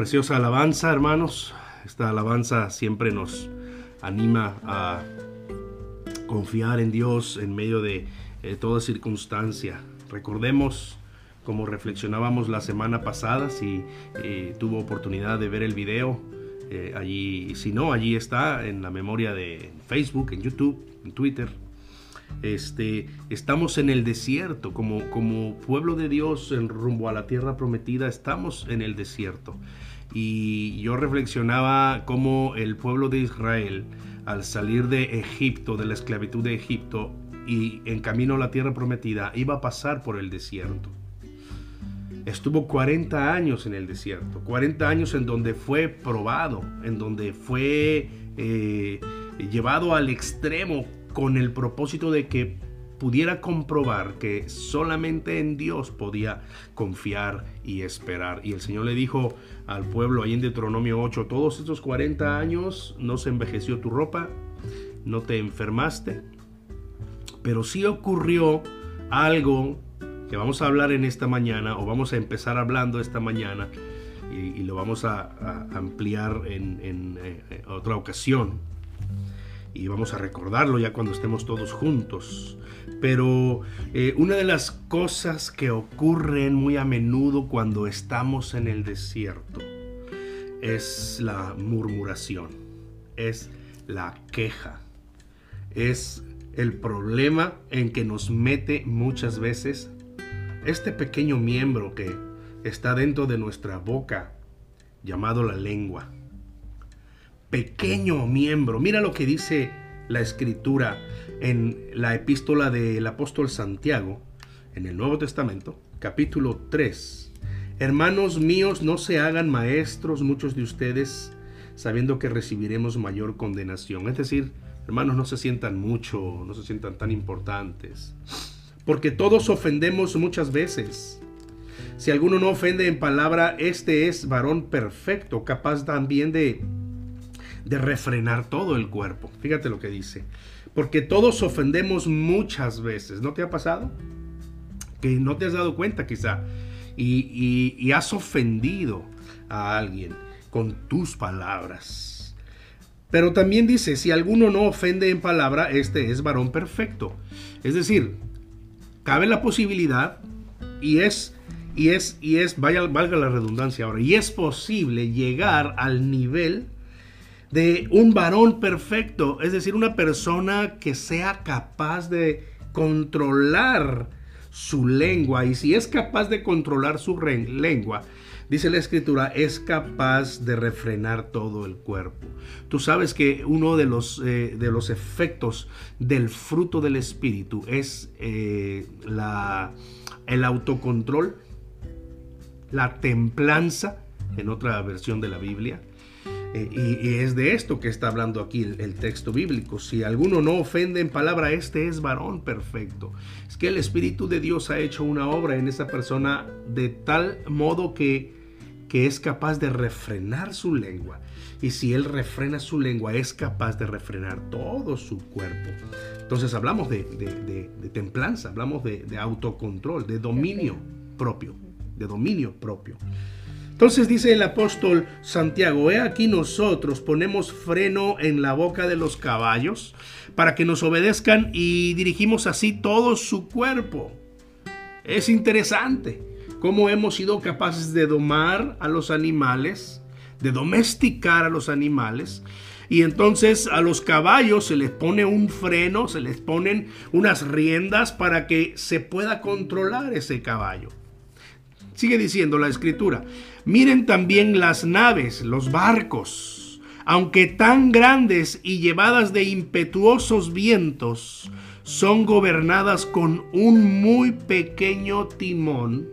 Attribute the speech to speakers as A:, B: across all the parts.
A: Preciosa alabanza, hermanos. Esta alabanza siempre nos anima a confiar en Dios en medio de eh, toda circunstancia. Recordemos, como reflexionábamos la semana pasada, si eh, tuvo oportunidad de ver el video, eh, allí, si no, allí está en la memoria de Facebook, en YouTube, en Twitter. Este, estamos en el desierto, como, como pueblo de Dios en rumbo a la tierra prometida, estamos en el desierto. Y yo reflexionaba cómo el pueblo de Israel, al salir de Egipto, de la esclavitud de Egipto, y en camino a la tierra prometida, iba a pasar por el desierto. Estuvo 40 años en el desierto, 40 años en donde fue probado, en donde fue eh, llevado al extremo con el propósito de que pudiera comprobar que solamente en Dios podía confiar y esperar. Y el Señor le dijo al pueblo ahí en Deuteronomio 8, todos estos 40 años no se envejeció tu ropa, no te enfermaste, pero sí ocurrió algo que vamos a hablar en esta mañana o vamos a empezar hablando esta mañana y, lo vamos a, ampliar en, eh, otra ocasión y vamos a recordarlo ya cuando estemos todos juntos. Pero eh, una de las cosas que ocurren muy a menudo cuando estamos en el desierto es la murmuración, es la queja, es el problema en que nos mete muchas veces este pequeño miembro que está dentro de nuestra boca, llamado la lengua. Pequeño miembro. Mira lo que dice la escritura en la epístola del apóstol Santiago, en el Nuevo Testamento, capítulo 3. Hermanos míos, no se hagan maestros muchos de ustedes, sabiendo que recibiremos mayor condenación. Es decir, hermanos, no se sientan mucho, no se sientan tan importantes porque todos ofendemos muchas veces. Si alguno no ofende en palabra, este es varón perfecto, capaz también de, de refrenar todo el cuerpo. Fíjate lo que dice. Porque todos ofendemos muchas veces. ¿No te ha pasado? Que no te has dado cuenta quizá. Y, y has ofendido a alguien con tus palabras. Pero también dice, si alguno no ofende en palabra, este es varón perfecto. Es decir, cabe la posibilidad y es y es y es vaya valga la redundancia ahora y es posible llegar al nivel de un varón perfecto, es decir, una persona que sea capaz de controlar su lengua y si es capaz de controlar su lengua, Dice la escritura, es capaz de refrenar todo el cuerpo. Tú sabes que uno de los, eh, de los efectos del fruto del Espíritu es eh, la, el autocontrol, la templanza, en otra versión de la Biblia. Eh, y, es de esto que está hablando aquí el, el, texto bíblico. Si alguno no ofende en palabra, este es varón perfecto. Es que el Espíritu de Dios ha hecho una obra en esa persona de tal modo que que es capaz de refrenar su lengua. Y si él refrena su lengua, es capaz de refrenar todo su cuerpo. Entonces hablamos de, templanza, hablamos de, autocontrol, de dominio propio, de dominio propio. Entonces dice el apóstol Santiago, he aquí nosotros ponemos freno en la boca de los caballos para que nos obedezcan y dirigimos así todo su cuerpo. Es interesante cómo hemos sido capaces de domar a los animales, de domesticar a los animales. Y entonces a los caballos se les pone un freno, se les ponen unas riendas para que se pueda controlar ese caballo. Sigue diciendo la escritura, miren también las naves, los barcos, aunque tan grandes y llevadas de impetuosos vientos, son gobernadas con un muy pequeño timón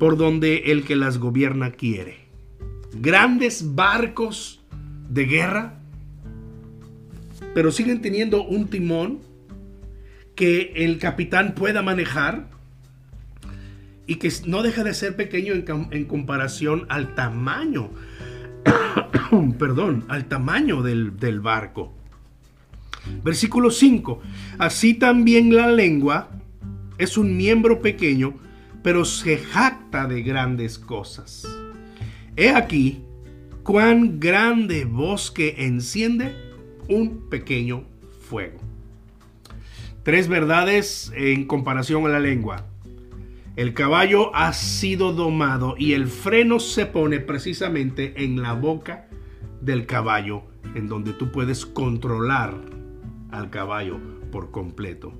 A: por donde el que las gobierna quiere. Grandes barcos de guerra, pero siguen teniendo un timón que el capitán pueda manejar y que no deja de ser pequeño en, comparación al tamaño, perdón, al tamaño del, del barco. Versículo 5. Así también la lengua es un miembro pequeño, pero se jacta de grandes cosas. he aquí cuán grande bosque enciende un pequeño fuego. Tres verdades en comparación a la lengua. El caballo ha sido domado y el freno se pone precisamente en la boca del caballo, en donde tú puedes controlar al caballo por completo.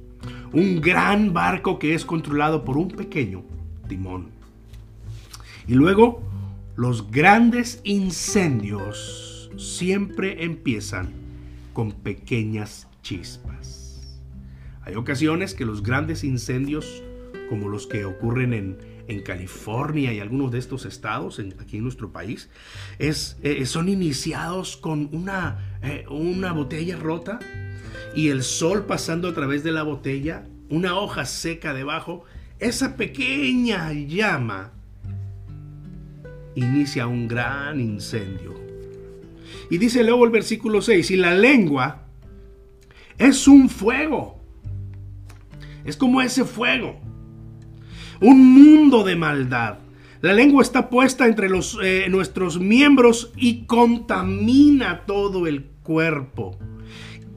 A: Un gran barco que es controlado por un pequeño timón. Y luego, los grandes incendios siempre empiezan con pequeñas chispas. Hay ocasiones que los grandes incendios como los que ocurren en, California y algunos de estos estados aquí en nuestro país, eh, son iniciados con una, eh, una botella rota y el sol pasando a través de la botella, una hoja seca debajo, esa pequeña llama inicia un gran incendio. Y dice luego el versículo 6, y la lengua es un fuego. Es como ese fuego un mundo de maldad. La lengua está puesta entre los, eh, nuestros miembros y contamina todo el cuerpo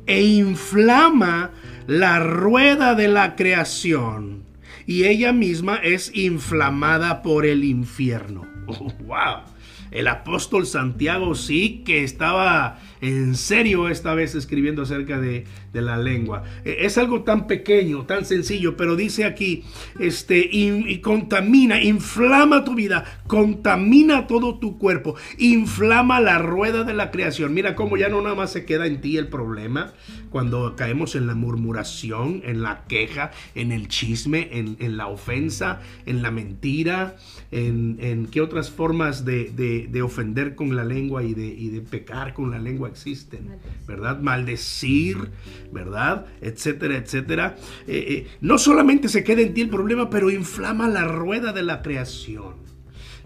A: e inflama la rueda de la creación y ella misma es inflamada por el infierno. ¡Wow! El apóstol Santiago sí que estaba en serio esta vez escribiendo acerca de, la lengua. E, es algo tan pequeño, tan sencillo, pero dice aquí, este, y, contamina, inflama tu vida, contamina todo tu cuerpo, inflama la rueda de la creación. Mira cómo ya no nada más se queda en ti el problema cuando caemos en la murmuración, en la queja, en el chisme, en, la ofensa, en la mentira, en, qué otras formas de, ofender con la lengua y de, y de pecar con la lengua existen, ¿verdad? Maldecir, ¿verdad? Etcétera, etcétera. Eh, eh, no solamente se queda en ti el problema, pero inflama la rueda de la creación.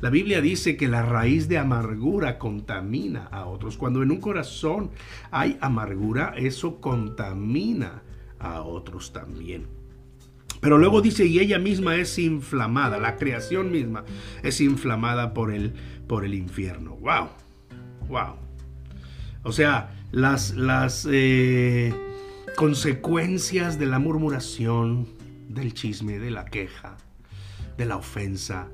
A: La Biblia dice que la raíz de amargura contamina a otros. Cuando en un corazón hay amargura, eso contamina a otros también. Pero luego dice, y ella misma es inflamada, la creación misma es inflamada por el, por el infierno. ¡Wow! ¡Wow! O sea, las, las eh, consecuencias de la murmuración, del chisme, de la queja, de la ofensa,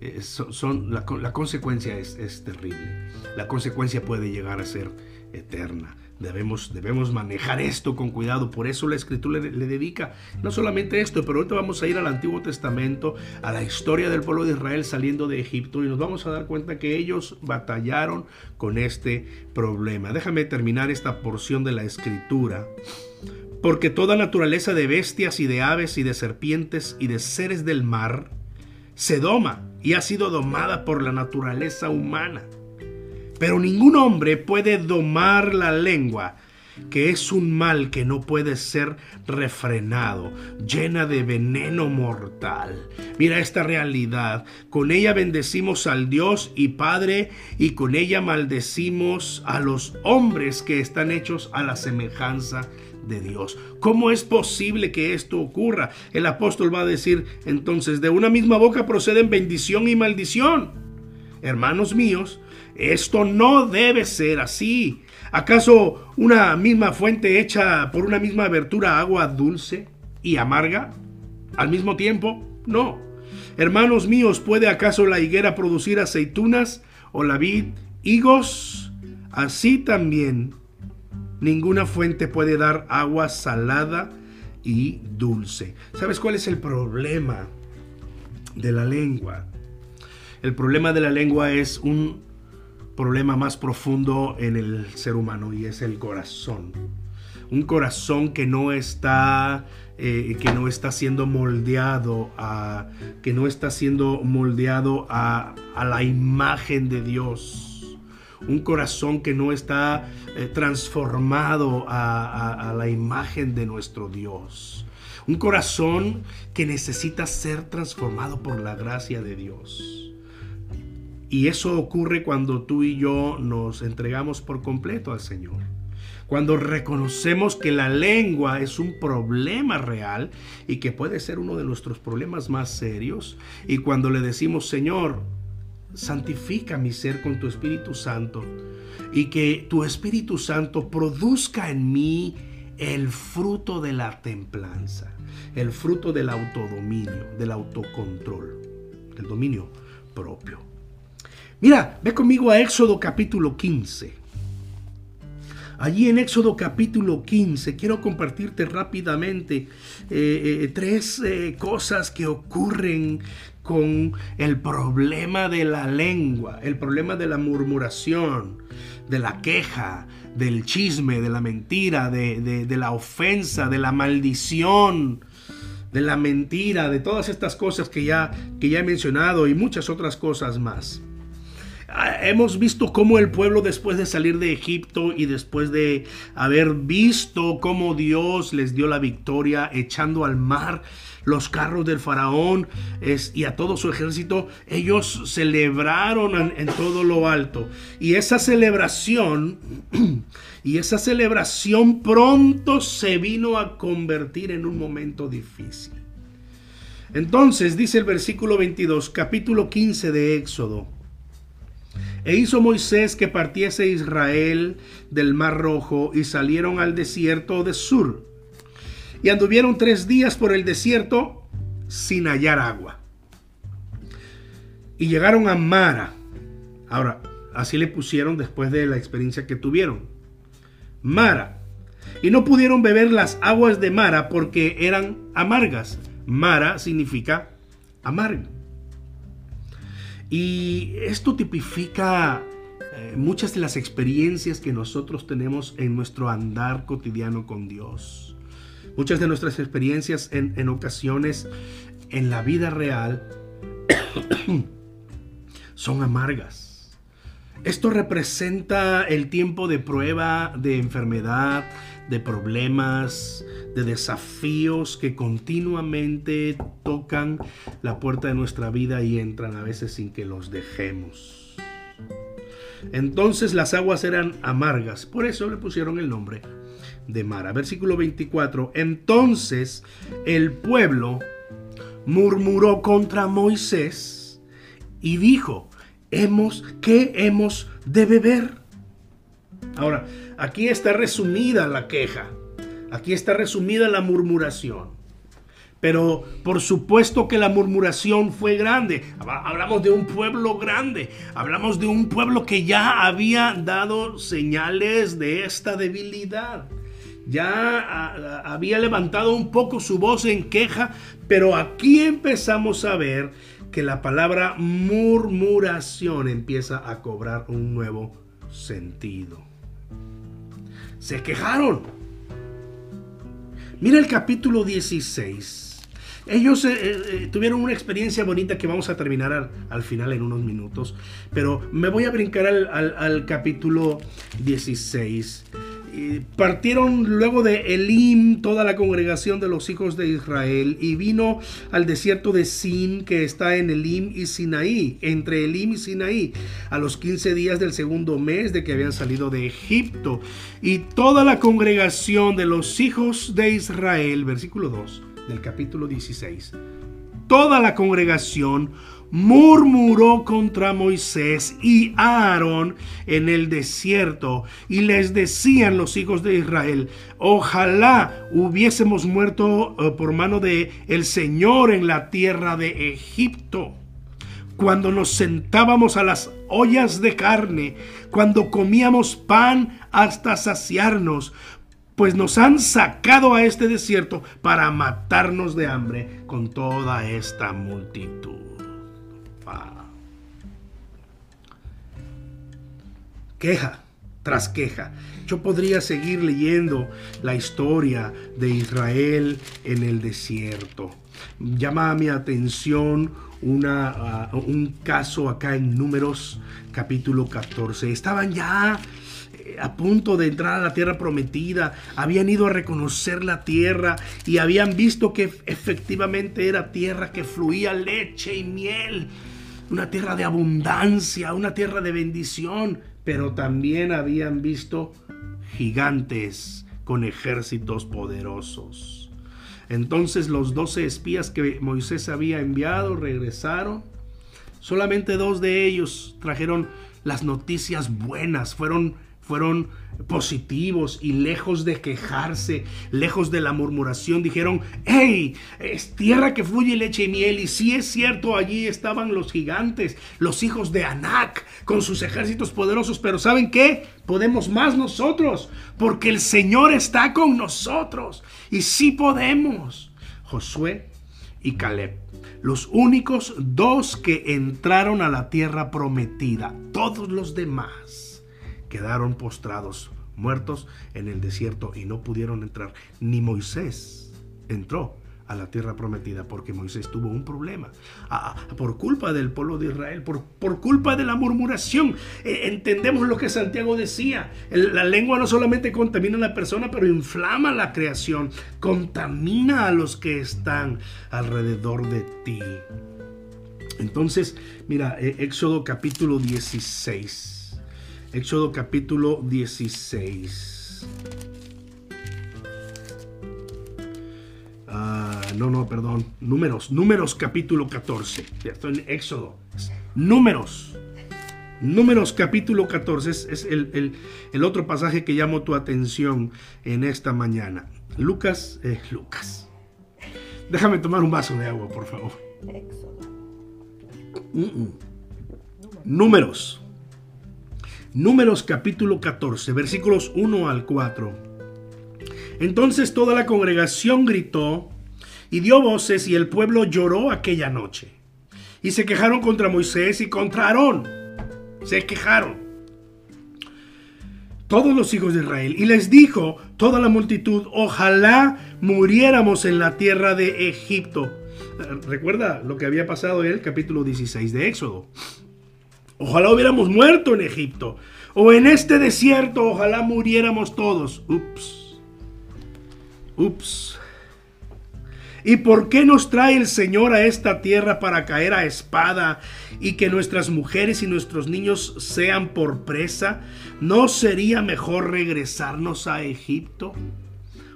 A: eh, son, la, consecuencia es, es terrible. La consecuencia puede llegar a ser eterna. Debemos, debemos manejar esto con cuidado. Por eso la escritura le, dedica no solamente esto, pero ahorita vamos a ir al Antiguo Testamento, a la historia del pueblo de Israel saliendo de Egipto y nos vamos a dar cuenta que ellos batallaron con este problema. Déjame terminar esta porción de la escritura. Porque toda naturaleza de bestias y de aves y de serpientes y de seres del mar se doma y ha sido domada por la naturaleza humana pero ningún hombre puede domar la lengua, que es un mal que no puede ser refrenado, llena de veneno mortal. Mira esta realidad. Con ella bendecimos al Dios y Padre y con ella maldecimos a los hombres que están hechos a la semejanza de Dios. ¿Cómo es posible que esto ocurra? El apóstol va a decir entonces, de una misma boca proceden bendición y maldición. Hermanos míos, esto no debe ser así. ¿Acaso una misma fuente hecha por una misma abertura agua dulce y amarga al mismo tiempo? No. Hermanos míos, ¿puede acaso la higuera producir aceitunas o la vid higos? Así también ninguna fuente puede dar agua salada y dulce. ¿Sabes cuál es el problema de la lengua? El problema de la lengua es un problema más profundo en el ser humano y es el corazón. Un corazón que no está, eh, que no está siendo moldeado a, que no está siendo moldeado a, la imagen de Dios. Un corazón que no está eh, transformado a la imagen de nuestro Dios. Un corazón que necesita ser transformado por la gracia de Dios. Y eso ocurre cuando tú y yo nos entregamos por completo al Señor. Cuando reconocemos que la lengua es un problema real y que puede ser uno de nuestros problemas más serios. Y cuando le decimos, Señor, santifica mi ser con tu Espíritu Santo y que tu Espíritu Santo produzca en mí el fruto de la templanza, el fruto del autodominio, del autocontrol, del dominio propio. Mira, ve conmigo a Éxodo capítulo 15. Allí en Éxodo capítulo 15 quiero compartirte rápidamente eh, eh, tres eh, cosas que ocurren con el problema de la lengua, el problema de la murmuración, de la queja, del chisme, de la mentira, de, de la ofensa, de la maldición, de la mentira, de todas estas cosas que ya, que ya he mencionado y muchas otras cosas más. Ah, hemos visto cómo el pueblo después de salir de Egipto y después de haber visto cómo Dios les dio la victoria echando al mar los carros del faraón y a todo su ejército, ellos celebraron en, en todo lo alto. Y esa celebración, y esa celebración pronto se vino a convertir en un momento difícil. Entonces dice el versículo 22, capítulo 15 de Éxodo. E hizo Moisés que partiese Israel del mar rojo y salieron al desierto de Sur. Y anduvieron tres días por el desierto sin hallar agua. Y llegaron a Mara. Ahora, así le pusieron después de la experiencia que tuvieron. Mara. Y no pudieron beber las aguas de Mara porque eran amargas. Mara significa amargo. Y esto tipifica eh, muchas de las experiencias que nosotros tenemos en nuestro andar cotidiano con Dios. Muchas de nuestras experiencias en, en ocasiones en la vida real son amargas. Esto representa el tiempo de prueba, de enfermedad, de problemas, de desafíos que continuamente tocan la puerta de nuestra vida y entran a veces sin que los dejemos. Entonces las aguas eran amargas, por eso le pusieron el nombre de Mara. Versículo 24. Entonces el pueblo murmuró contra Moisés y dijo, hemos, ¿qué hemos de beber? Ahora, aquí está resumida la queja. Aquí está resumida la murmuración. Pero por supuesto que la murmuración fue grande. Hablamos de un pueblo grande. Hablamos de un pueblo que ya había dado señales de esta debilidad. Ya había levantado un poco su voz en queja. Pero aquí empezamos a ver que la palabra murmuración empieza a cobrar un nuevo sentido. Se quejaron. Mira el capítulo 16. Ellos eh, eh, tuvieron una experiencia bonita que vamos a terminar al, final en unos minutos, pero me voy a brincar al, al capítulo 16 partieron luego de Elim toda la congregación de los hijos de Israel y vino al desierto de Sin que está en Elim y Sinaí, entre Elim y Sinaí, a los 15 días del segundo mes de que habían salido de Egipto. Y toda la congregación de los hijos de Israel, versículo 2 del capítulo 16, toda la congregación murmuró contra Moisés y Aarón en el desierto y les decían los hijos de Israel, ojalá hubiésemos muerto eh, por mano de el Señor en la tierra de Egipto. Cuando nos sentábamos a las ollas de carne, cuando comíamos pan hasta saciarnos, pues nos han sacado a este desierto para matarnos de hambre con toda esta multitud. Queja tras queja. Yo podría seguir leyendo la historia de Israel en el desierto. Llama mi atención ah, un caso acá en Números capítulo 14. Estaban ya eh, a punto de entrar a la tierra prometida, habían ido a reconocer la tierra y habían visto que efectivamente era tierra que fluía leche y miel, una tierra de abundancia, una tierra de bendición pero también habían visto gigantes con ejércitos poderosos. Entonces los doce espías que Moisés había enviado regresaron Solamente dos de ellos trajeron las noticias buenas, fueron, fueron positivos y lejos de quejarse, lejos de la murmuración, dijeron, hey, es tierra que fluye leche y miel. Y si es cierto, allí estaban los gigantes, los hijos de Anac, con sus ejércitos poderosos. Pero ¿saben qué? Podemos más nosotros, porque el Señor está con nosotros. Y sí podemos. Josué y Caleb, los únicos dos que entraron a la tierra prometida. Todos los demás quedaron postrados, muertos en el desierto y no pudieron entrar. Ni Moisés entró a la tierra prometida porque Moisés tuvo un problema por culpa del pueblo de Israel, por, por culpa de la murmuración. E, entendemos lo que Santiago decía. la lengua no solamente contamina a la persona, pero inflama la creación, contamina a los que están alrededor de ti. Entonces, mira, eh, Éxodo capítulo 16. Éxodo capítulo 16. Ah, no, no, perdón. Números, números capítulo 14. Ya estoy en Éxodo. Números. Números capítulo 14 es, el, otro pasaje que llamó tu atención en esta mañana. Lucas, eh, Lucas. Déjame tomar un vaso de agua, por favor. Éxodo. Números. Números capítulo 14, versículos 1 al 4. Entonces toda la congregación gritó y dio voces y el pueblo lloró aquella noche. Y se quejaron contra Moisés y contra Aarón. Se quejaron. Todos los hijos de Israel. Y les dijo toda la multitud, ojalá muriéramos en la tierra de Egipto. Recuerda lo que había pasado en el capítulo 16 de Éxodo. Ojalá hubiéramos muerto en Egipto. O en este desierto, ojalá muriéramos todos. Ups. Ups. ¿Y por qué nos trae el Señor a esta tierra para caer a espada y que nuestras mujeres y nuestros niños sean por presa? ¿No sería mejor regresarnos a Egipto?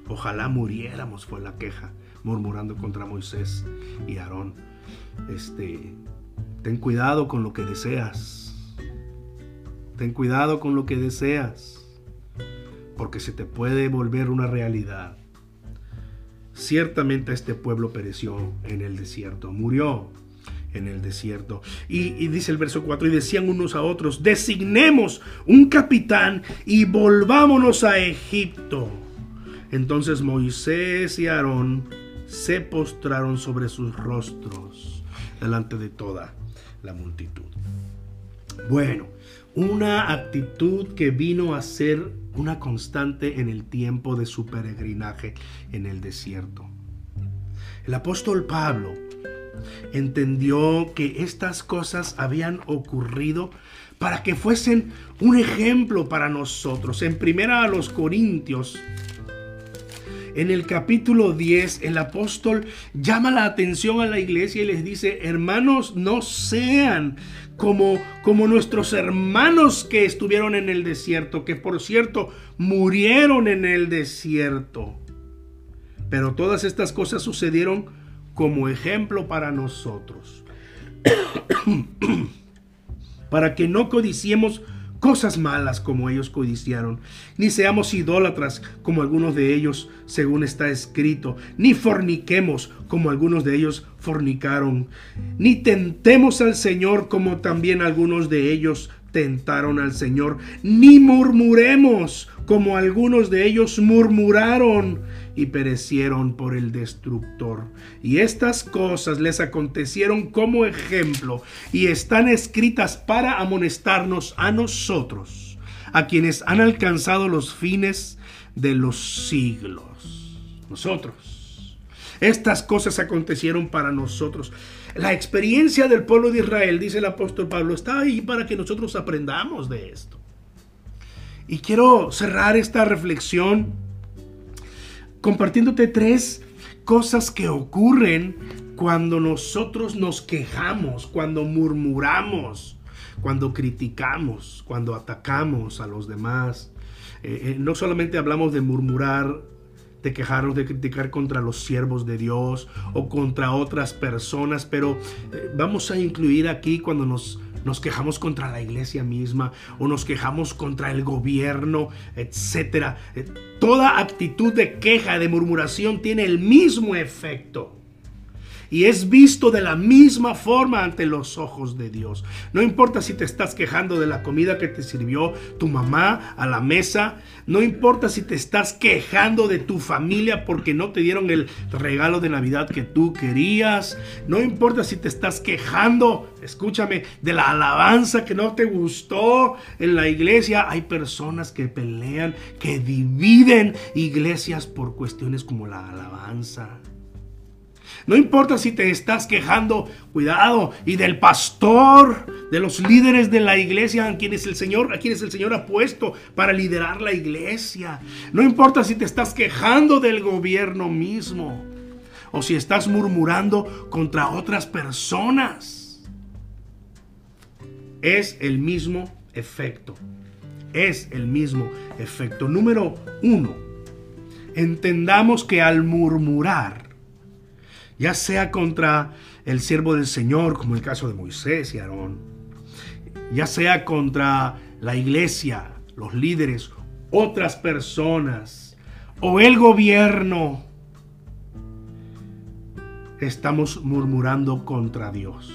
A: Ojalá muriéramos, fue la queja, murmurando contra Moisés y Aarón. Este, Ten cuidado con lo que deseas. Ten cuidado con lo que deseas, porque se te puede volver una realidad. Ciertamente este pueblo pereció en el desierto, murió en el desierto. Y, dice el verso 4, y decían unos a otros, designemos un capitán y volvámonos a Egipto. Entonces Moisés y Aarón se postraron sobre sus rostros delante de toda la multitud. Bueno, una actitud que vino a ser una constante en el tiempo de su peregrinaje en el desierto. El apóstol Pablo entendió que estas cosas habían ocurrido para que fuesen un ejemplo para nosotros. En primera a los Corintios en el capítulo 10, el apóstol llama la atención a la iglesia y les dice, hermanos, no sean como, como nuestros hermanos que estuvieron en el desierto, que por cierto murieron en el desierto. Pero todas estas cosas sucedieron como ejemplo para nosotros. para que no codiciemos cosas malas como ellos codiciaron, ni seamos idólatras como algunos de ellos, según está escrito, ni forniquemos como algunos de ellos fornicaron, ni tentemos al Señor como también algunos de ellos tentaron al Señor, ni murmuremos como algunos de ellos murmuraron y perecieron por el destructor. Y estas cosas les acontecieron como ejemplo y están escritas para amonestarnos a nosotros, a quienes han alcanzado los fines de los siglos. Nosotros. Estas cosas acontecieron para nosotros. La experiencia del pueblo de Israel, dice el apóstol Pablo, está ahí para que nosotros aprendamos de esto. Y quiero cerrar esta reflexión compartiéndote tres cosas que ocurren cuando nosotros nos quejamos, cuando murmuramos, cuando criticamos, cuando atacamos a los demás. Eh, eh, no solamente hablamos de murmurar de quejarnos, de criticar contra los siervos de Dios o contra otras personas, pero eh, vamos a incluir aquí cuando nos, nos quejamos contra la iglesia misma o nos quejamos contra el gobierno, etcétera. Eh, toda actitud de queja, de murmuración tiene el mismo efecto y es visto de la misma forma ante los ojos de Dios. No importa si te estás quejando de la comida que te sirvió tu mamá a la mesa, no importa si te estás quejando de tu familia porque no te dieron el regalo de Navidad que tú querías, no importa si te estás quejando, escúchame, de la alabanza que no te gustó en la iglesia, hay personas que pelean, que dividen iglesias por cuestiones como la alabanza. No importa si te estás quejando, cuidado, y del pastor, de los líderes de la iglesia, a quienes el Señor, a quienes el Señor ha puesto para liderar la iglesia. No importa si te estás quejando del gobierno mismo o si estás murmurando contra otras personas. Es el mismo efecto. Es el mismo efecto. Número uno, entendamos que al murmurar, ya sea contra el siervo del Señor, como el caso de Moisés y Aarón, ya sea contra la iglesia, los líderes, otras personas o el gobierno, estamos murmurando contra Dios.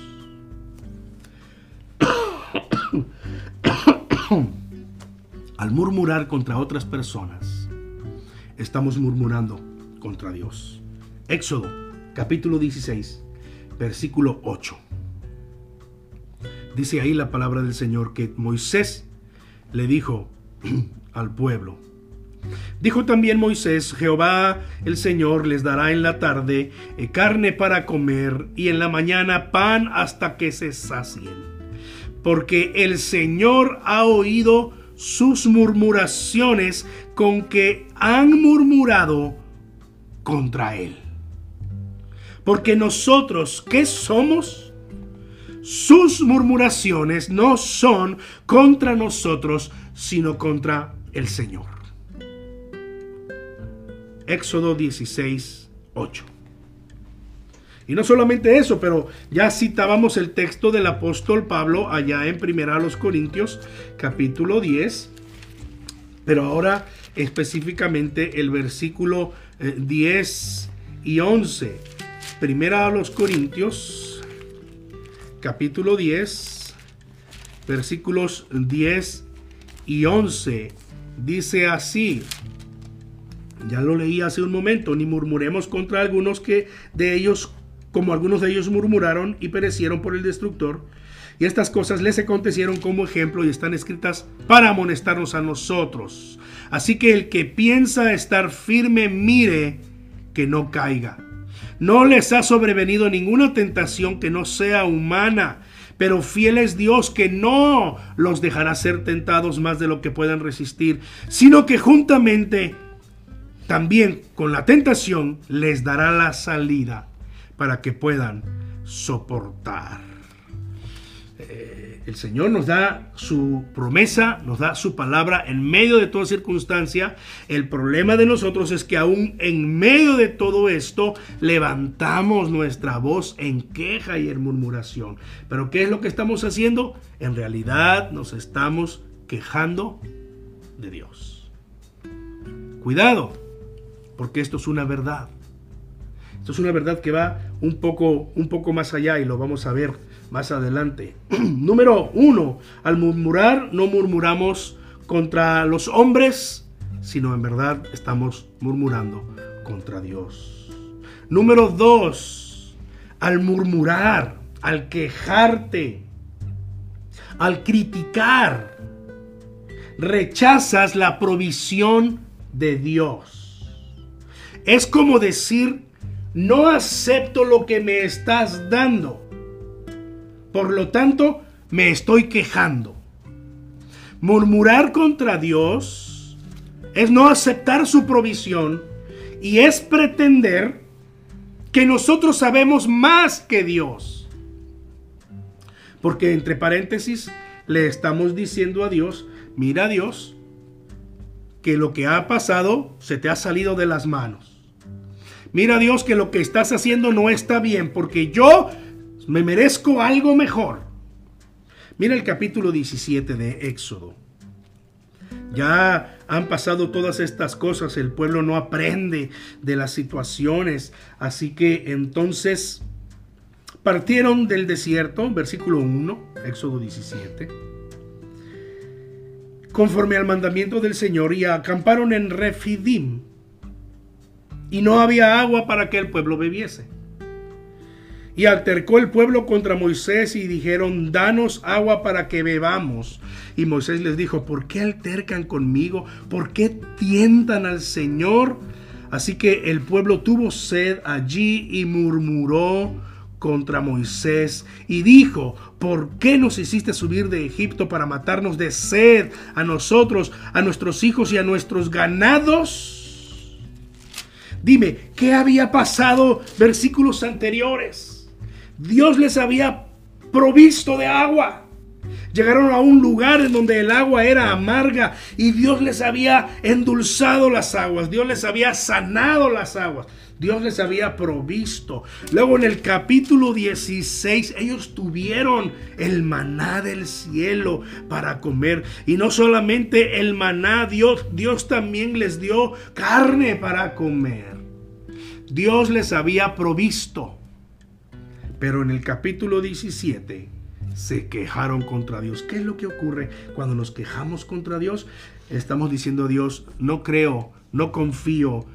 A: Al murmurar contra otras personas, estamos murmurando contra Dios. Éxodo capítulo 16, versículo 8. Dice ahí la palabra del Señor que Moisés le dijo al pueblo. Dijo también Moisés, Jehová el Señor les dará en la tarde eh, carne para comer y en la mañana pan hasta que se sacien. Porque el Señor ha oído sus murmuraciones con que han murmurado contra él. Porque nosotros, ¿qué somos? Sus murmuraciones no son contra nosotros, sino contra el Señor. Éxodo 16, 8. Y no solamente eso, pero ya citábamos el texto del apóstol Pablo allá en Primera los Corintios, capítulo 10, pero ahora específicamente el versículo 10 eh, y 11 Primera a los Corintios, capítulo 10, versículos 10 y 11. Dice así, ya lo leí hace un momento, ni murmuremos contra algunos que de ellos, como algunos de ellos murmuraron y perecieron por el destructor. Y estas cosas les acontecieron como ejemplo y están escritas para amonestarnos a nosotros. Así que el que piensa estar firme, mire que no caiga. No les ha sobrevenido ninguna tentación que no sea humana, pero fiel es Dios que no los dejará ser tentados más de lo que puedan resistir, sino que juntamente también con la tentación les dará la salida para que puedan soportar. Eh, el Señor nos da su promesa, nos da su palabra en medio de toda circunstancia. El problema de nosotros es que aún en medio de todo esto levantamos nuestra voz en queja y en murmuración. Pero ¿qué es lo que estamos haciendo? En realidad nos estamos quejando de Dios. Cuidado, porque esto es una verdad. Esto es una verdad que va un poco, un poco más allá y lo vamos a ver más adelante. Número uno, al murmurar no murmuramos contra los hombres, sino en verdad estamos murmurando contra Dios. Número dos, al murmurar, al quejarte, al criticar, rechazas la provisión de Dios. Es como decir, no acepto lo que me estás dando. Por lo tanto, me estoy quejando. Murmurar contra Dios es no aceptar su provisión y es pretender que nosotros sabemos más que Dios. Porque entre paréntesis le estamos diciendo a Dios, mira Dios, que lo que ha pasado se te ha salido de las manos. Mira Dios que lo que estás haciendo no está bien porque yo me merezco algo mejor. Mira el capítulo 17 de Éxodo. Ya han pasado todas estas cosas, el pueblo no aprende de las situaciones, así que entonces partieron del desierto, versículo 1, Éxodo 17, conforme al mandamiento del Señor y acamparon en Refidim, y no había agua para que el pueblo bebiese. Y altercó el pueblo contra Moisés y dijeron, danos agua para que bebamos. Y Moisés les dijo, ¿por qué altercan conmigo? ¿Por qué tientan al Señor? Así que el pueblo tuvo sed allí y murmuró contra Moisés y dijo, ¿por qué nos hiciste subir de Egipto para matarnos de sed a nosotros, a nuestros hijos y a nuestros ganados? Dime, ¿qué había pasado versículos anteriores? Dios les había provisto de agua. Llegaron a un lugar en donde el agua era amarga y Dios les había endulzado las aguas, Dios les había sanado las aguas, Dios les había provisto. Luego en el capítulo 16 ellos tuvieron el maná del cielo para comer. Y no solamente el maná, Dios, Dios también les dio carne para comer. Dios les había provisto. Pero en el capítulo 17 se quejaron contra Dios. ¿Qué es lo que ocurre cuando nos quejamos contra Dios? Estamos diciendo a Dios, no creo, no confío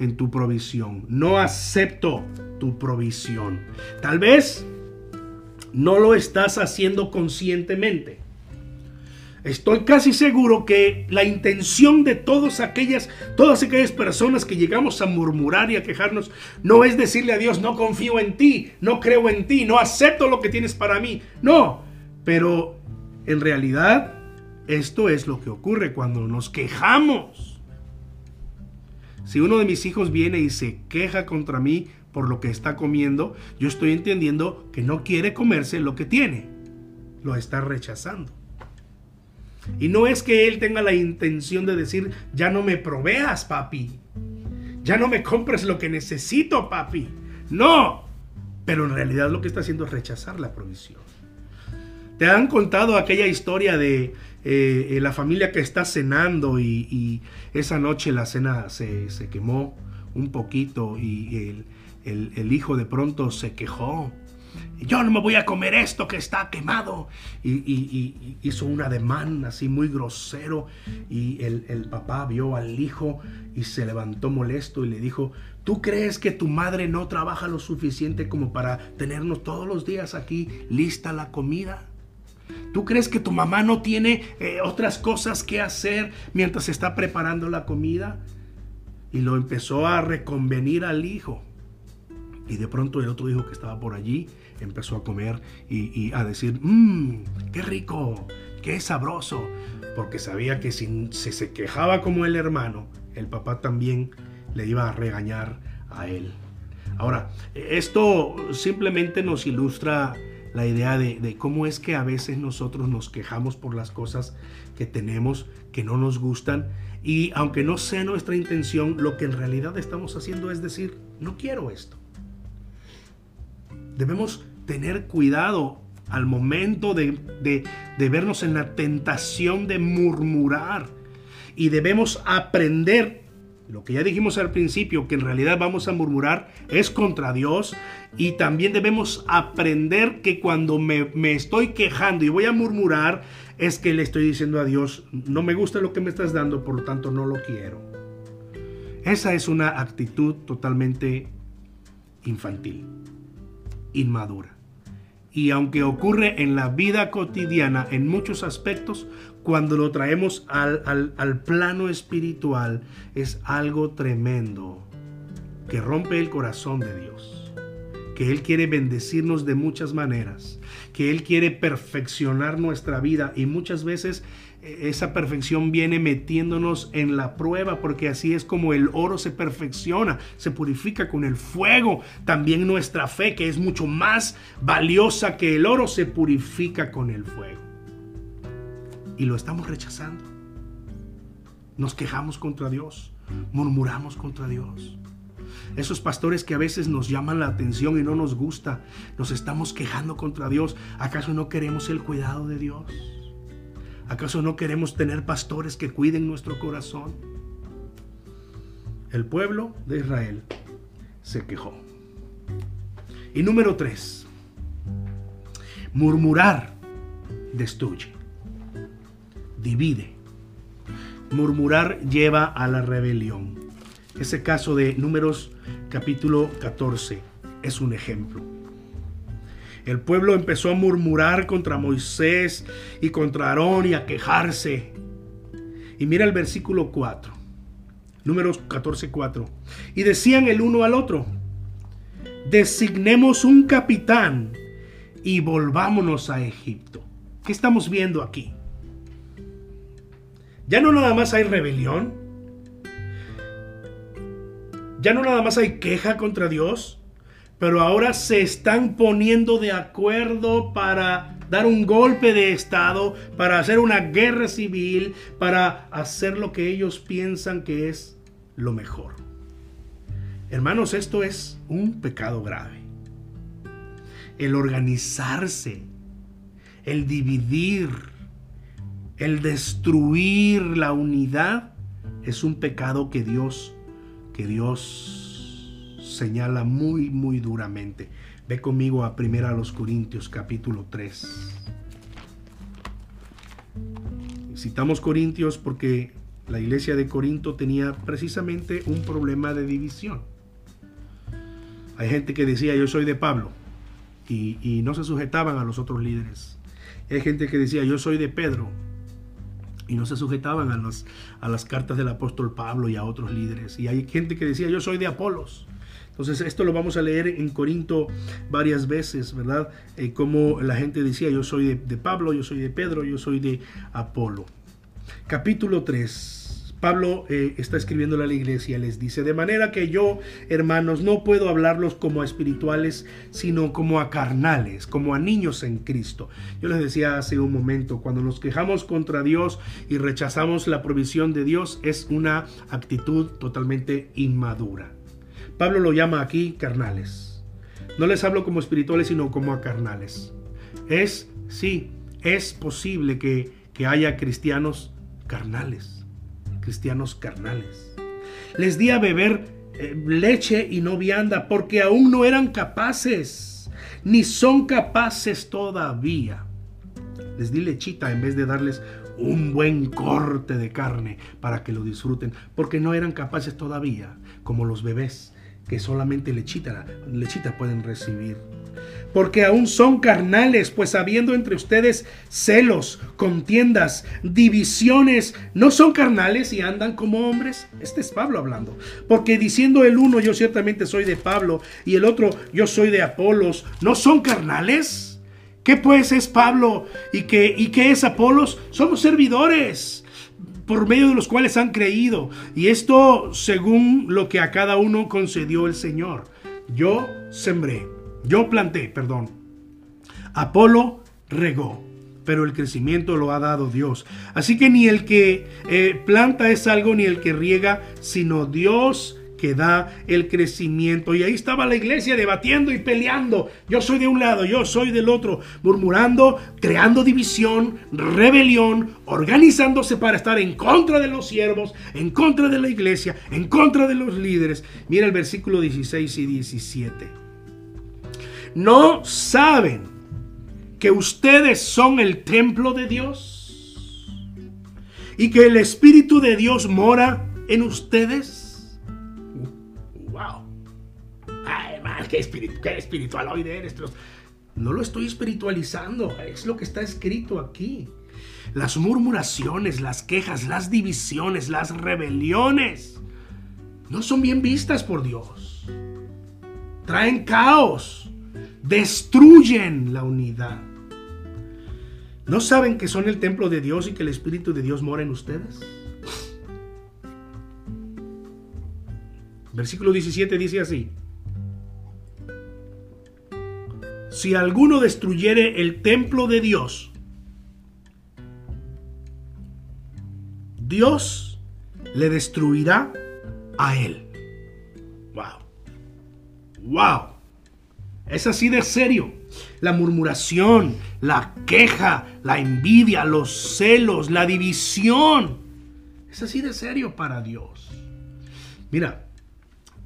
A: en tu provisión, no acepto tu provisión. Tal vez no lo estás haciendo conscientemente. Estoy casi seguro que la intención de todas aquellas, todas aquellas personas que llegamos a murmurar y a quejarnos no es decirle a Dios, no confío en ti, no creo en ti, no acepto lo que tienes para mí. No, pero en realidad esto es lo que ocurre cuando nos quejamos. Si uno de mis hijos viene y se queja contra mí por lo que está comiendo, yo estoy entendiendo que no quiere comerse lo que tiene. Lo está rechazando. Y no es que él tenga la intención de decir, ya no me proveas, papi. Ya no me compres lo que necesito, papi. No. Pero en realidad lo que está haciendo es rechazar la provisión. Te han contado aquella historia de eh, la familia que está cenando y, esa noche la cena se, quemó un poquito y el hijo de pronto se quejó yo no me voy a comer esto que está quemado. Y, hizo un ademán así muy grosero. Y el, papá vio al hijo y se levantó molesto y le dijo, ¿tú crees que tu madre no trabaja lo suficiente como para tenernos todos los días aquí lista la comida? ¿Tú crees que tu mamá no tiene eh, otras cosas que hacer mientras está preparando la comida? Y lo empezó a reconvenir al hijo. Y de pronto el otro hijo que estaba por allí empezó a comer y, a decir, mmm, qué rico, qué sabroso, porque sabía que si se quejaba como el hermano, el papá también le iba a regañar a él. Ahora, esto simplemente nos ilustra la idea de, de, cómo es que a veces nosotros nos quejamos por las cosas que tenemos que no nos gustan y aunque no sea nuestra intención, lo que en realidad estamos haciendo es decir, no quiero esto. Debemos tener cuidado al momento de, vernos en la tentación de murmurar. Y debemos aprender lo que ya dijimos al principio, que en realidad vamos a murmurar, es contra Dios. Y también debemos aprender que cuando me, me, estoy quejando y voy a murmurar, es que le estoy diciendo a Dios, no me gusta lo que me estás dando, por lo tanto no lo quiero. Esa es una actitud totalmente infantil inmadura. Y aunque ocurre en la vida cotidiana en muchos aspectos, cuando lo traemos al, al plano espiritual es algo tremendo que rompe el corazón de Dios. Que Él quiere bendecirnos de muchas maneras, que Él quiere perfeccionar nuestra vida y muchas veces esa perfección viene metiéndonos en la prueba, porque así es como el oro se perfecciona, se purifica con el fuego. También nuestra fe, que es mucho más valiosa que el oro, se purifica con el fuego. Y lo estamos rechazando. Nos quejamos contra Dios, murmuramos contra Dios. Esos pastores que a veces nos llaman la atención y no nos gusta, nos estamos quejando contra Dios. ¿Acaso no queremos el cuidado de Dios? ¿Acaso no queremos tener pastores que cuiden nuestro corazón? El pueblo de Israel se quejó. Y número tres, murmurar destruye, divide. Murmurar lleva a la rebelión. Ese caso de números capítulo 14 es un ejemplo. El pueblo empezó a murmurar contra Moisés y contra Aarón y a quejarse. Y mira el versículo 4. Números 14, 4. Y decían el uno al otro, designemos un capitán y volvámonos a Egipto. ¿Qué estamos viendo aquí? Ya no nada más hay rebelión. Ya no nada más hay queja contra Dios pero ahora se están poniendo de acuerdo para dar un golpe de Estado, para hacer una guerra civil, para hacer lo que ellos piensan que es lo mejor. Hermanos, esto es un pecado grave. El organizarse, el dividir, el destruir la unidad es un pecado que Dios que Dios señala muy, muy duramente. Ve conmigo a Primera los Corintios capítulo 3. Citamos Corintios porque la iglesia de Corinto tenía precisamente un problema de división. Hay gente que decía yo soy de Pablo y, no se sujetaban a los otros líderes. Hay gente que decía yo soy de Pedro y no se sujetaban a, a las cartas del apóstol Pablo y a otros líderes. Y hay gente que decía yo soy de Apolos entonces esto lo vamos a leer en Corinto varias veces, ¿verdad? Eh, como la gente decía, yo soy de, Pablo, yo soy de Pedro, yo soy de Apolo. Capítulo 3. Pablo eh, está escribiendo a la iglesia, les dice, de manera que yo, hermanos, no puedo hablarlos como a espirituales, sino como a carnales, como a niños en Cristo. Yo les decía hace un momento, cuando nos quejamos contra Dios y rechazamos la provisión de Dios, es una actitud totalmente inmadura. Pablo lo llama aquí carnales. No les hablo como espirituales, sino como a carnales. Es, sí, es posible que, que haya cristianos carnales. Cristianos carnales. Les di a beber eh, leche y no vianda porque aún no eran capaces, ni son capaces todavía. Les di lechita en vez de darles un buen corte de carne para que lo disfruten, porque no eran capaces todavía, como los bebés, que solamente lechita, lechita pueden recibir. Porque aún son carnales, pues habiendo entre ustedes celos, contiendas, divisiones, ¿no son carnales y andan como hombres? Este es Pablo hablando. Porque diciendo el uno, yo ciertamente soy de Pablo, y el otro, yo soy de Apolos, ¿no son carnales? ¿Qué pues es Pablo y qué, y qué es Apolos? Somos servidores por medio de los cuales han creído. Y esto según lo que a cada uno concedió el Señor. Yo sembré, yo planté, perdón. Apolo regó, pero el crecimiento lo ha dado Dios. Así que ni el que eh, planta es algo, ni el que riega, sino Dios que da el crecimiento. Y ahí estaba la iglesia debatiendo y peleando. Yo soy de un lado, yo soy del otro, murmurando, creando división, rebelión, organizándose para estar en contra de los siervos, en contra de la iglesia, en contra de los líderes. Mira el versículo 16 y 17. No saben que ustedes son el templo de Dios y que el Espíritu de Dios mora en ustedes. Qué, espiritual hoy de eres. No lo estoy espiritualizando, es lo que está escrito aquí. Las murmuraciones, las quejas, las divisiones, las rebeliones no son bien vistas por Dios. Traen caos, destruyen la unidad. ¿No saben que son el templo de Dios y que el Espíritu de Dios mora en ustedes? Versículo 17 dice así. Si alguno destruyere el templo de Dios, Dios le destruirá a él. Wow. Wow. Es así de serio. La murmuración, la queja, la envidia, los celos, la división. Es así de serio para Dios. Mira,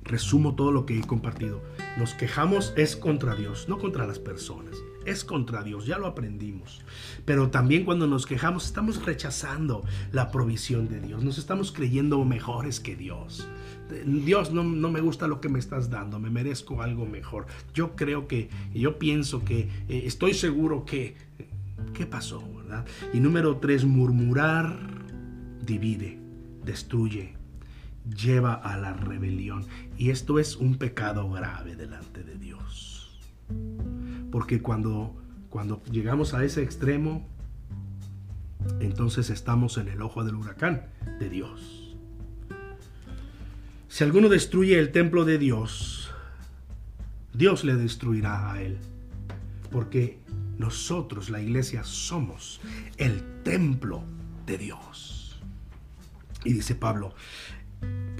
A: resumo todo lo que he compartido. Nos quejamos es contra Dios, no contra las personas es contra Dios, ya lo aprendimos. Pero también cuando nos quejamos estamos rechazando la provisión de Dios, nos estamos creyendo mejores que Dios. Dios, no, me gusta lo que me estás dando, me merezco algo mejor. Yo creo que, yo pienso que, eh, estoy seguro que... ¿Qué pasó? ¿verdad? Y número tres, murmurar divide, destruye, lleva a la rebelión. Y esto es un pecado grave delante de Dios. Porque cuando, cuando llegamos a ese extremo, entonces estamos en el ojo del huracán de Dios. Si alguno destruye el templo de Dios, Dios le destruirá a él. Porque nosotros, la iglesia, somos el templo de Dios. Y dice Pablo,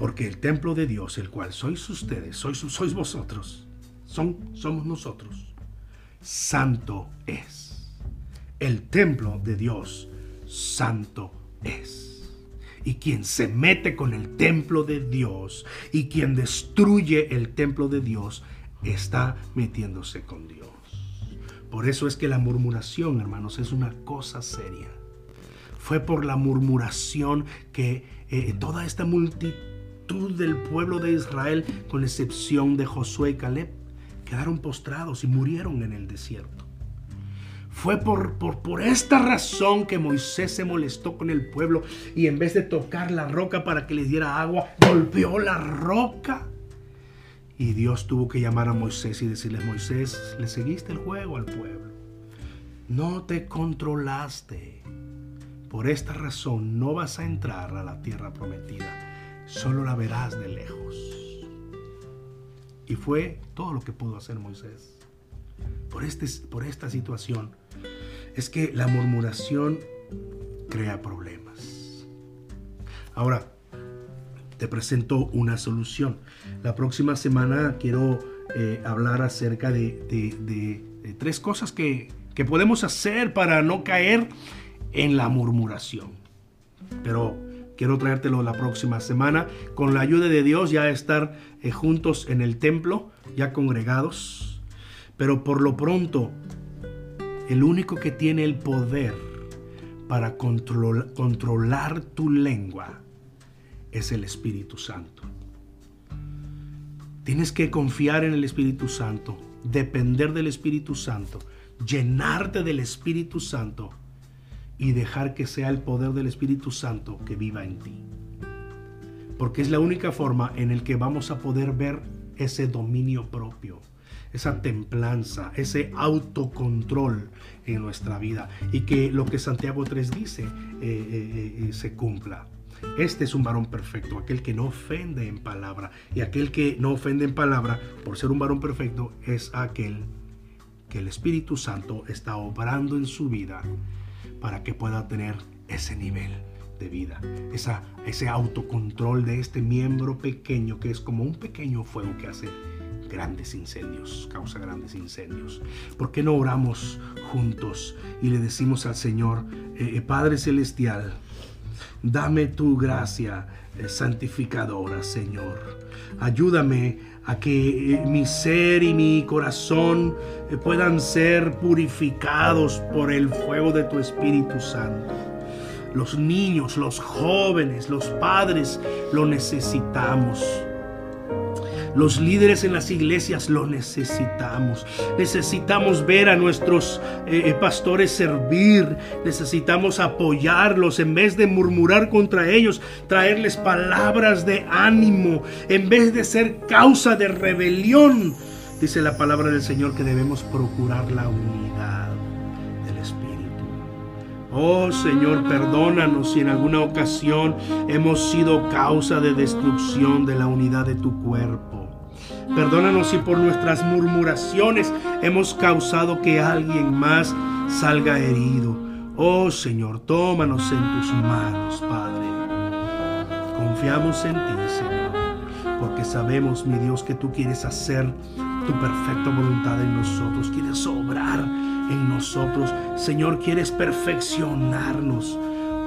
A: porque el templo de Dios, el cual sois ustedes, sois, sois vosotros, son, somos nosotros santo es. El templo de Dios, santo es. Y quien se mete con el templo de Dios y quien destruye el templo de Dios, está metiéndose con Dios. Por eso es que la murmuración, hermanos, es una cosa seria. Fue por la murmuración que eh, toda esta multitud del pueblo de Israel, con excepción de Josué y Caleb, quedaron postrados y murieron en el desierto. Fue por, por, por, esta razón que Moisés se molestó con el pueblo y en vez de tocar la roca para que les diera agua, golpeó la roca. Y Dios tuvo que llamar a Moisés y decirle, Moisés, le seguiste el juego al pueblo. No te controlaste. Por esta razón no vas a entrar a la tierra prometida. Solo la verás de lejos. Y fue todo lo que pudo hacer Moisés. Por, este, por esta situación es que la murmuración crea problemas. Ahora, te presento una solución. La próxima semana quiero eh, hablar acerca de, tres cosas que, que podemos hacer para no caer en la murmuración. Pero Quiero traértelo la próxima semana. Con la ayuda de Dios ya estar eh, juntos en el templo, ya congregados. Pero por lo pronto, el único que tiene el poder para controlar tu lengua es el Espíritu Santo. Tienes que confiar en el Espíritu Santo, depender del Espíritu Santo, llenarte del Espíritu Santo y dejar que sea el poder del Espíritu Santo que viva en ti. Porque es la única forma en el que vamos a poder ver ese dominio propio, esa templanza, ese autocontrol en nuestra vida y que lo que Santiago 3 dice eh, eh, eh, se cumpla. Este es un varón perfecto, aquel que no ofende en palabra. Y aquel que no ofende en palabra, por ser un varón perfecto, es aquel que el Espíritu Santo está obrando en su vida para que pueda tener ese nivel de vida, esa, ese autocontrol de este miembro pequeño que es como un pequeño fuego que hace grandes incendios, causa grandes incendios. ¿Por qué no oramos juntos y le decimos al Señor, eh, eh, Padre Celestial, dame tu gracia eh, santificadora, Señor? Ayúdame a que eh, mi ser y mi corazón eh, puedan ser purificados por el fuego de tu Espíritu Santo. Los niños, los jóvenes, los padres lo necesitamos. Los líderes en las iglesias lo necesitamos. Necesitamos ver a nuestros eh, eh, pastores servir. Necesitamos apoyarlos en vez de murmurar contra ellos, traerles palabras de ánimo, en vez de ser causa de rebelión. Dice la palabra del Señor que debemos procurar la unidad del Espíritu. Oh Señor, perdónanos si en alguna ocasión hemos sido causa de destrucción de la unidad de tu cuerpo. Perdónanos si por nuestras murmuraciones hemos causado que alguien más salga herido. Oh Señor, tómanos en tus manos, Padre. confiamos en ti, Señor, porque sabemos, mi Dios, que tú quieres hacer tu perfecta voluntad en nosotros, quieres obrar en nosotros, Señor, quieres perfeccionarnos.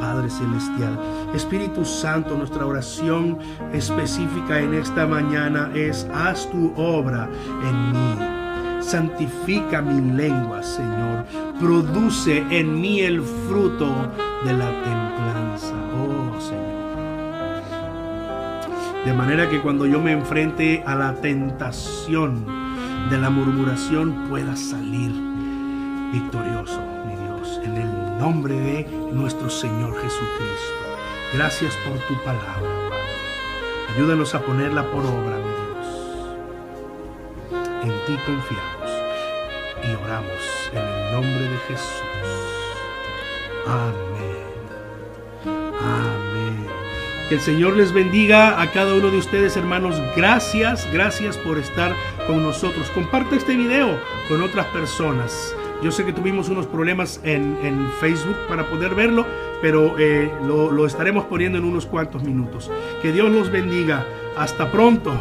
A: Padre Celestial. Espíritu Santo, nuestra oración específica en esta mañana es, haz tu obra en mí. Santifica mi lengua, Señor. Produce en mí el fruto de la templanza, oh Señor. De manera que cuando yo me enfrente a la tentación de la murmuración pueda salir victorioso, nombre de nuestro Señor Jesucristo. Gracias por tu palabra, Padre. Ayúdanos a ponerla por obra, mi Dios. En ti confiamos y oramos en el nombre de Jesús. Amén. Amén. Que el Señor les bendiga a cada uno de ustedes, hermanos. Gracias, gracias por estar con nosotros. Comparte este video con otras personas. Yo sé que tuvimos unos problemas en, Facebook para poder verlo, pero eh, lo, lo estaremos poniendo en unos cuantos minutos. Que Dios los bendiga. Hasta pronto.